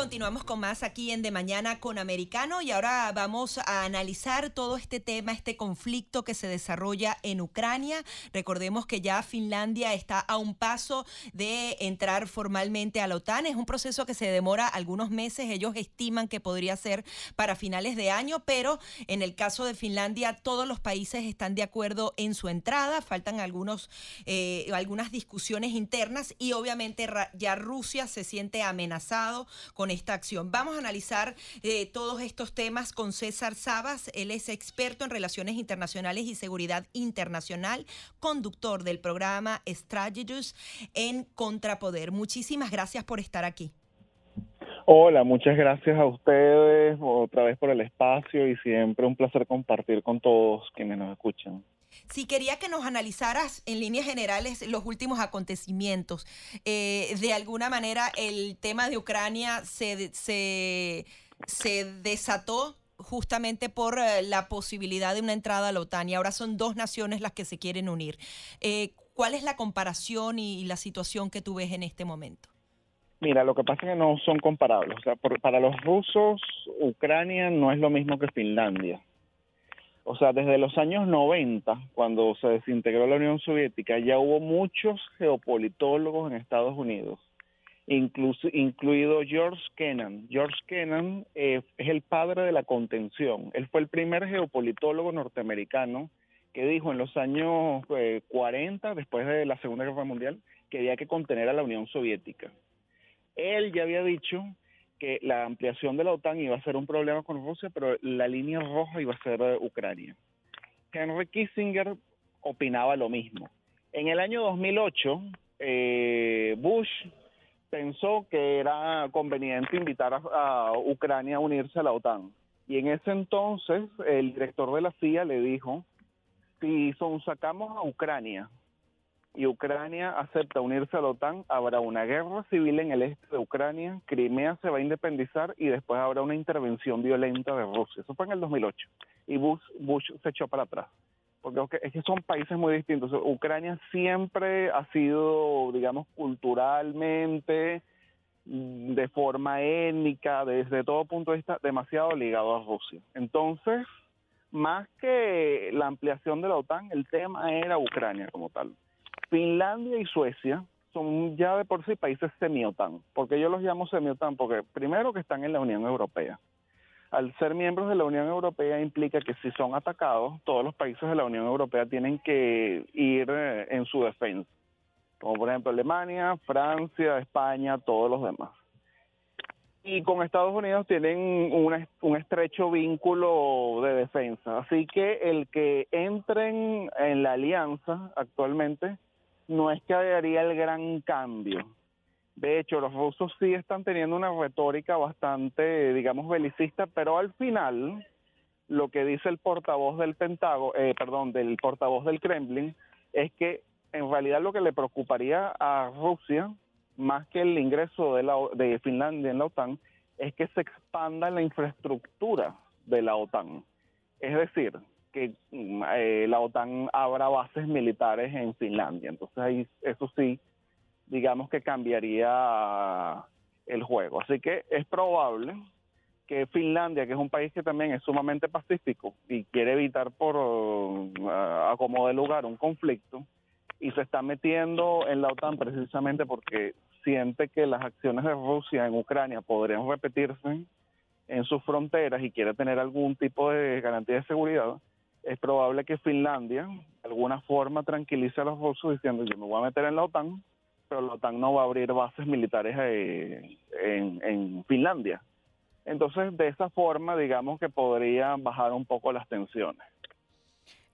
Continuamos con más aquí en De Mañana con Americano y ahora vamos a analizar todo este tema, este conflicto que se desarrolla en Ucrania. Recordemos que ya Finlandia está a un paso de entrar formalmente a la OTAN. Es un proceso que se demora algunos meses. Ellos estiman que podría ser para finales de año, pero en el caso de Finlandia todos los países están de acuerdo en su entrada. Faltan algunos, eh, algunas discusiones internas y obviamente ya Rusia se siente amenazado con esta acción. Vamos a analizar eh, todos estos temas con César Sabas. Él es experto en relaciones internacionales y seguridad internacional, conductor del programa Strategies en Contrapoder. Muchísimas gracias por estar aquí. Hola, muchas gracias a ustedes otra vez por el espacio y siempre un placer compartir con todos quienes nos escuchan. Si quería que nos analizaras en líneas generales los últimos acontecimientos. Eh, de alguna manera el tema de Ucrania se, se, desató justamente por eh, la posibilidad de una entrada a la OTAN y ahora son dos naciones las que se quieren unir. Eh, ¿Cuál es la comparación y, la situación que tú ves en este momento? Mira, lo que pasa es que no son comparables. O sea, para los rusos, Ucrania no es lo mismo que Finlandia o sea, desde los años 90, cuando se desintegró la Unión Soviética, ya hubo muchos geopolitólogos en Estados Unidos, incluso, incluido George Kennan. George Kennan eh, es el padre de la contención. Él fue el primer geopolitólogo norteamericano que dijo en los años 40, eh, después de la Segunda Guerra Mundial, que había que contener a la Unión Soviética. Él ya había dicho que la ampliación de la OTAN iba a ser un problema con Rusia, pero la línea roja iba a ser Ucrania. Henry Kissinger opinaba lo mismo. En el año 2008, eh, Bush pensó que era conveniente invitar a, Ucrania a unirse a la OTAN. Y en ese entonces, el director de la CIA le dijo, si son, sacamos a Ucrania y Ucrania acepta unirse a la OTAN, habrá una guerra civil en el este de Ucrania, Crimea se va a independizar y después habrá una intervención violenta de Rusia. Eso fue en el 2008 y Bush, se echó para atrás. Porque es que son países muy distintos. Ucrania siempre ha sido, digamos, culturalmente, mm, de forma étnica, desde todo punto de vista, demasiado ligado a Rusia. Entonces, más que la ampliación de la OTAN, el tema era Ucrania como tal. Finlandia y Suecia son ya de por sí países semi-OTAN. porque yo los llamo semi-OTAN? Porque primero que están en la Unión Europea. Al ser miembros de la Unión Europea implica que si son atacados, todos los países de la Unión Europea tienen que ir eh, en su defensa. Como por ejemplo Alemania, Francia, España, todos los demás. Y con Estados Unidos tienen un estrecho vínculo de defensa. Así que el que entren en la alianza actualmente no es que haría el gran cambio. De hecho, los rusos sí están teniendo una retórica bastante, digamos, belicista, pero al final lo que dice el portavoz del Pentágono, eh, perdón, del portavoz del Kremlin, es que en realidad lo que le preocuparía a Rusia, más que el ingreso de, la, de Finlandia en la OTAN, es que se expanda la infraestructura de la OTAN. Es decir, que mm, eh, la OTAN abra bases militares en Finlandia. Entonces ahí eso sí, digamos que cambiaría el juego. Así que es probable que Finlandia, que es un país que también es sumamente pacífico y quiere evitar por uh, lugar un conflicto, y se está metiendo en la OTAN precisamente porque siente que las acciones de Rusia en Ucrania podrían repetirse en sus fronteras y quiere tener algún tipo de garantía de seguridad, es probable que Finlandia de alguna forma tranquilice a los rusos diciendo yo me voy a meter en la OTAN, pero la OTAN no va a abrir bases militares eh, en, Finlandia. Entonces, de esa forma, digamos que podría bajar un poco las tensiones.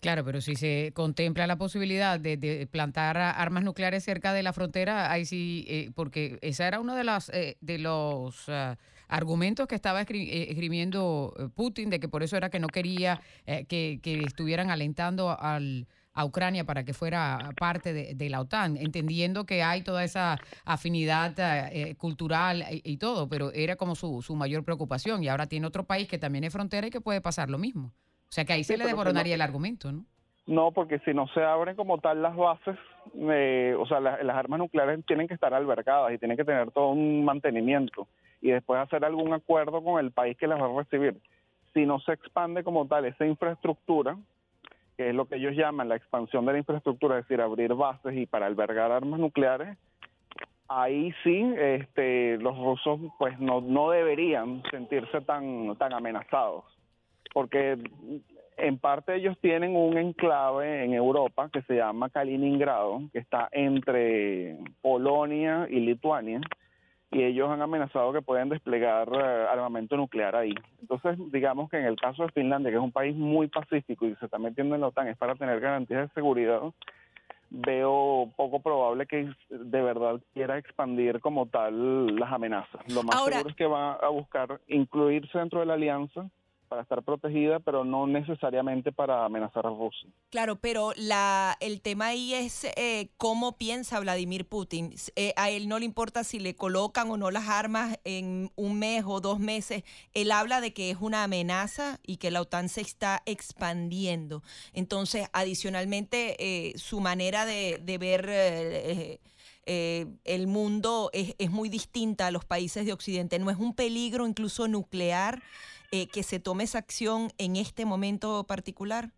Claro, pero si se contempla la posibilidad de, plantar armas nucleares cerca de la frontera, ahí sí, eh, porque esa era uno de, las, eh, de los ah, argumentos que estaba eh, escribiendo Putin, de que por eso era que no quería que, estuvieran alentando al, a Ucrania para que fuera parte de, la OTAN, entendiendo que hay toda esa afinidad eh, cultural y, todo, pero era como su, su mayor preocupación y ahora tiene otro país que también es frontera y que puede pasar lo mismo. O sea que ahí se le desmoronaría el argumento, ¿no? No, porque si no se abren como tal las bases, eh, o sea, las armas nucleares tienen que estar albergadas y tienen que tener todo un mantenimiento y después hacer algún acuerdo con el país que las va a recibir. Si no se expande como tal esa infraestructura, que es lo que ellos llaman la expansión de la infraestructura, es decir, abrir bases y para albergar armas nucleares, ahí sí este, los rusos pues no, no deberían sentirse tan, tan amenazados, porque en parte ellos tienen un enclave en Europa que se llama Kaliningrado, que está entre Polonia y Lituania, y ellos han amenazado que pueden desplegar eh, armamento nuclear ahí. Entonces, digamos que en el caso de Finlandia, que es un país muy pacífico y se está metiendo en la OTAN, es para tener garantías de seguridad, veo poco probable que de verdad quiera expandir como tal las amenazas. Lo más seguro es que va a buscar incluirse dentro de la alianza para estar protegida, pero no necesariamente para amenazar a Rusia. Claro, pero la, el tema ahí es eh, cómo piensa Vladimir Putin. Eh, a él no le importa si le colocan o no las armas en un mes o dos meses. Él habla de que es una amenaza y que la OTAN se está expandiendo. Entonces, adicionalmente, eh, su manera de, de ver... el mundo es, es muy distinta a los países de Occidente. No es un peligro incluso nuclear eh, que se tome esa acción en este momento particular?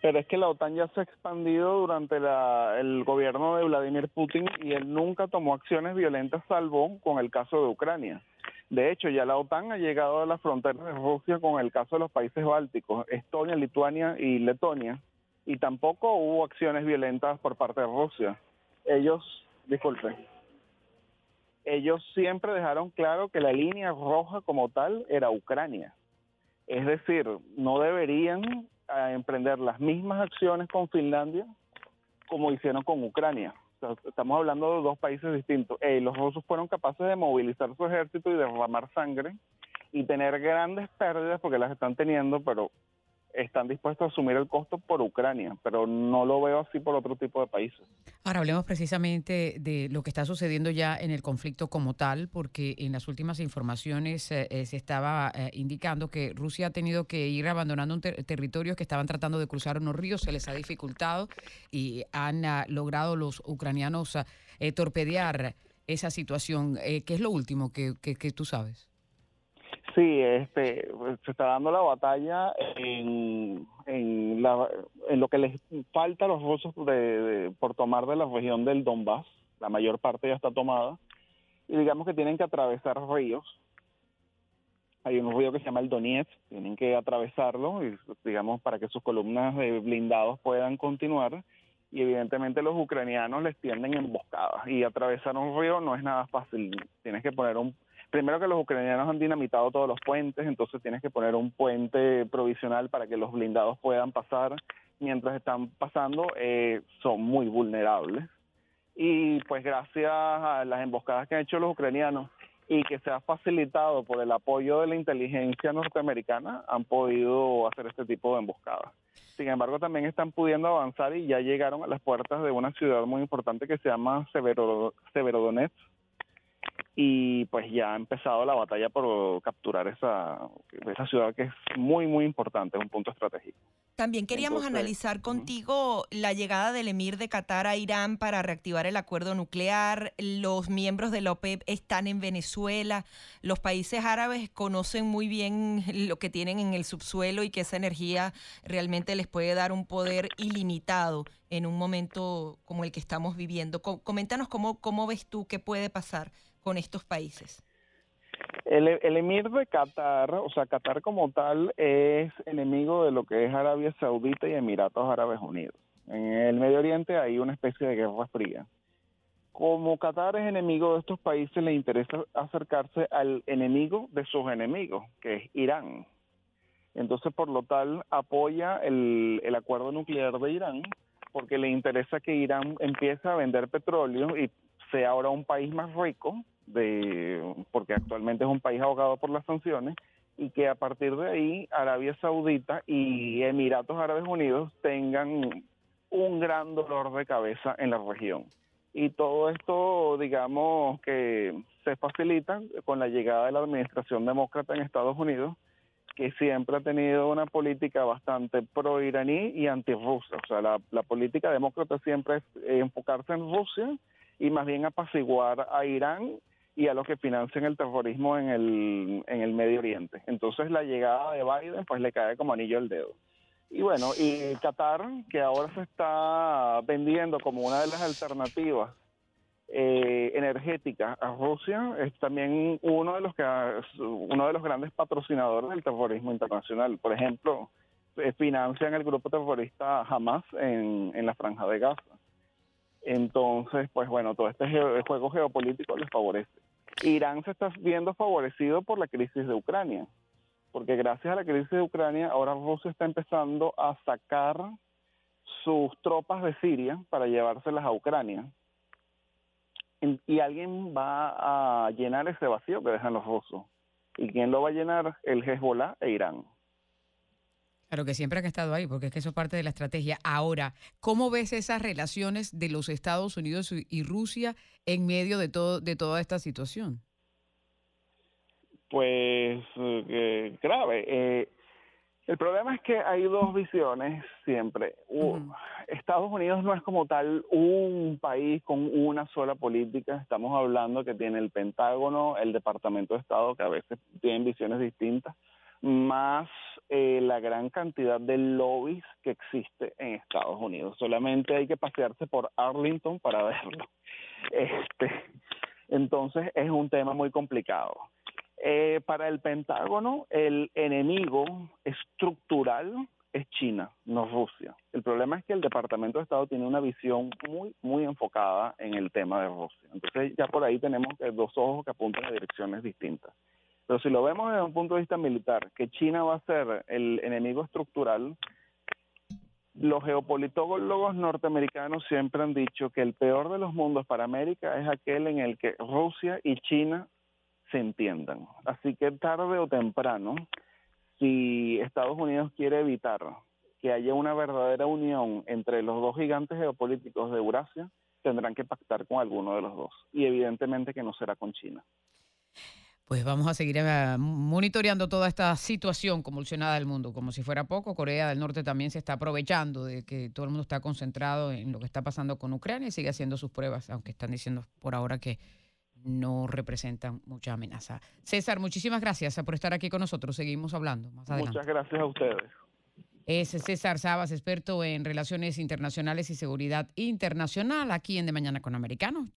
Pero es que la OTAN ya se ha expandido durante el gobierno de Vladimir Putin y él nunca tomó acciones violentas salvo con el caso de Ucrania. De hecho, ya la OTAN ha llegado a las fronteras de Rusia con el caso de los países bálticos, Estonia, Lituania y Letonia, y tampoco hubo acciones violentas por parte de Rusia. Ellos, disculpen, ellos siempre dejaron claro que la línea roja como tal era Ucrania. Es decir, no deberían eh, emprender las mismas acciones con Finlandia como hicieron con Ucrania. estamos hablando de dos países distintos. Eh, los rusos fueron capaces de movilizar su ejército y derramar sangre y tener grandes pérdidas porque las están teniendo, pero están dispuestos a asumir el costo por Ucrania, pero no lo veo así por otro tipo de países. Ahora hablemos precisamente de lo que está sucediendo ya en el conflicto como tal, porque en las últimas informaciones eh, eh, se estaba eh, indicando que Rusia ha tenido que ir abandonando un territorios que estaban tratando de cruzar unos ríos, se les ha dificultado y han ah, logrado los ucranianos ah, torpedear esa situación. ¿Qué es lo último que tú sabes? Sí, este, se está dando la batalla en, en, la, en lo que les falta a los rusos de, por tomar de la región del Donbass. La mayor parte ya está tomada. Y digamos que tienen que atravesar ríos. Hay un río que se llama el Donetsk, tienen que atravesarlo, y, digamos, para que sus columnas de blindados puedan continuar. Y evidentemente los ucranianos les tienden emboscadas. Y atravesar un río no es nada fácil. Tienes que poner un primero que los ucranianos han dinamitado todos los puentes, entonces tienes que poner un puente provisional para que los blindados puedan pasar. Mientras están pasando, eh, son muy vulnerables. Y pues gracias a las emboscadas que han hecho los ucranianos y que se ha facilitado por el apoyo de la inteligencia norteamericana, han podido hacer este tipo de emboscadas. Sin embargo, también están pudiendo avanzar y ya llegaron a las puertas de una ciudad muy importante que se llama Severodonetsk, y pues ya ha empezado la batalla por capturar esa, esa ciudad que es muy, muy importante, es un punto estratégico. También queríamos analizar contigo la llegada del emir de Qatar a Irán para reactivar el acuerdo nuclear. Los miembros de la OPEP están en Venezuela. Los países árabes conocen muy bien lo que tienen en el subsuelo y que esa energía realmente les puede dar un poder ilimitado en un momento como el que estamos viviendo. Coméntanos cómo, cómo ves tú qué puede pasar con estos países? El, emir de Qatar, o sea, Qatar como tal es enemigo de lo que es Arabia Saudita y Emiratos Árabes Unidos. En el Medio Oriente hay una especie de guerra fría. Como Qatar es enemigo de estos países, le interesa acercarse al enemigo de sus enemigos, que es Irán. Entonces, por lo tal, apoya el, el acuerdo nuclear de Irán porque le interesa que Irán empiece a vender petróleo y sea ahora un país más rico de porque actualmente es un país ahogado por las sanciones y que a partir de ahí Arabia Saudita y Emiratos Árabes Unidos tengan un gran dolor de cabeza en la región. Y todo esto, digamos, que se facilita con la llegada de la administración demócrata en Estados Unidos, que siempre ha tenido una política bastante pro-iraní y anti-rusa. O sea, la, la, política demócrata siempre es enfocarse en Rusia y más bien apaciguar a Irán y a los que financian el terrorismo en el, en el Medio Oriente. Entonces la llegada de Biden pues le cae como anillo al dedo. Y bueno, y Qatar, que ahora se está vendiendo como una de las alternativas eh, energéticas a Rusia, es también uno de los que uno de los grandes patrocinadores del terrorismo internacional. Por ejemplo, eh, financian el grupo terrorista Hamas en, en la franja de Gaza. Entonces, pues bueno, todo este juego geopolítico les favorece. Irán se está viendo favorecido por la crisis de Ucrania, porque gracias a la crisis de Ucrania, ahora Rusia está empezando a sacar sus tropas de Siria para llevárselas a Ucrania. Y alguien va a llenar ese vacío que dejan los rusos. ¿Y quién lo va a llenar? El Hezbollah e Irán. Claro, que siempre han estado ahí, porque es que eso es parte de la estrategia. Ahora, ¿cómo ves esas relaciones de los Estados Unidos y Rusia en medio de, todo, de toda esta situación? Pues eh, grave. Eh, el problema es que hay dos visiones siempre. Estados Unidos no es como tal un país con una sola política. Estamos hablando que tiene el Pentágono, el Departamento de Estado, que a veces tienen visiones distintas más eh, la gran cantidad de lobbies que existe en Estados Unidos. Solamente hay que pasearse por Arlington para verlo. Este, entonces es un tema muy complicado. Eh, para el Pentágono, el enemigo estructural es China, no Rusia. El problema es que el Departamento de Estado tiene una visión muy, muy enfocada en el tema de Rusia. Entonces ya por ahí tenemos dos ojos que apuntan a direcciones distintas. Pero si lo vemos desde un punto de vista militar, que China va a ser el enemigo estructural, los geopolitólogos norteamericanos siempre han dicho que el peor de los mundos para América es aquel en el que Rusia y China se entiendan. Así que tarde o temprano, si Estados Unidos quiere evitar que haya una verdadera unión entre los dos gigantes geopolíticos de Eurasia, tendrán que pactar con alguno de los dos. Y evidentemente que no será con China. Pues vamos a seguir eh, monitoreando toda esta situación convulsionada del mundo. Como si fuera poco, Corea del Norte también se está aprovechando de que todo el mundo está concentrado en lo que está pasando con Ucrania y sigue haciendo sus pruebas, aunque están diciendo por ahora que no representan mucha amenaza. César, muchísimas gracias por estar aquí con nosotros. Seguimos hablando más adelante. Muchas gracias a ustedes. Es César Sabas, experto en relaciones internacionales y seguridad internacional, aquí en De Mañana con Americano.